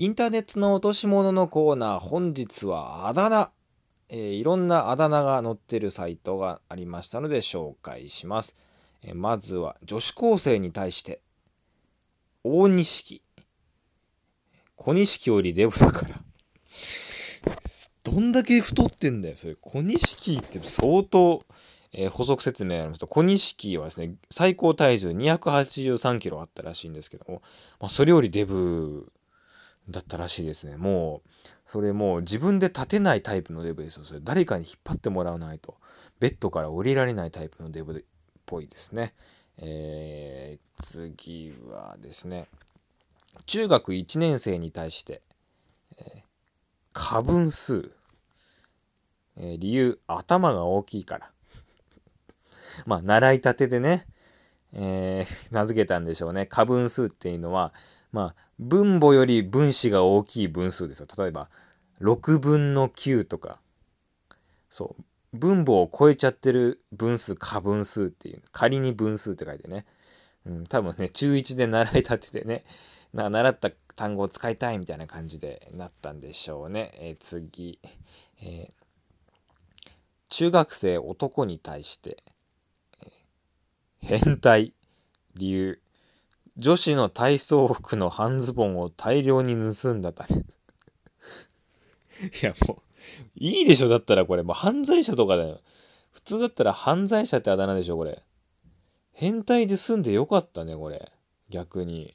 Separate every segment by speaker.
Speaker 1: インターネットの落とし物のコーナー、本日はあだ名。えー、いろんなあだ名が載ってるサイトがありましたので紹介します。えー、まずは女子高生に対して、大錦。小錦よりデブだから。どんだけ太ってんだよ、それ。小錦って相当、えー、補足説明ありますと、小錦はですね、最高体重283キロあったらしいんですけども、まあ、それよりデブだったらしいですね。もう、それもう自分で立てないタイプのデブですよ。それ誰かに引っ張ってもらわないと、ベッドから降りられないタイプのデブっぽいですね。えー、次はですね、中学1年生に対して、えー、過分数。えー、理由、頭が大きいから。まあ、習いたてでね、えー、名付けたんでしょうね。過分数っていうのは、まあ、分母より分子が大きい分数ですよ。例えば、6分の9とか。そう。分母を超えちゃってる分数、過分数っていう。仮に分数って書いてね。うん、多分ね、中1で習いたてでね、な習った単語を使いたいみたいな感じでなったんでしょうね。えー、次、えー、中学生男に対して、えー、変態、理由、女子の体操服の半ズボンを大量に盗んだため。いや、もう、いいでしょだったらこれ。もう犯罪者とかだよ。普通だったら犯罪者ってあだ名でしょこれ。変態で済んでよかったね、これ。逆に。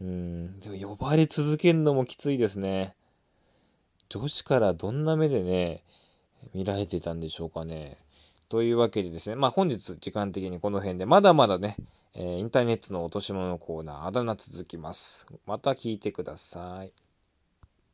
Speaker 1: うん、でも呼ばれ続けるのもきついですね。女子からどんな目でね、見られてたんでしょうかね。というわけでですね、まあ本日時間的にこの辺で、まだまだね、えー、インターネットの落とし物のコーナー、あだ名続きます。また聞いてください。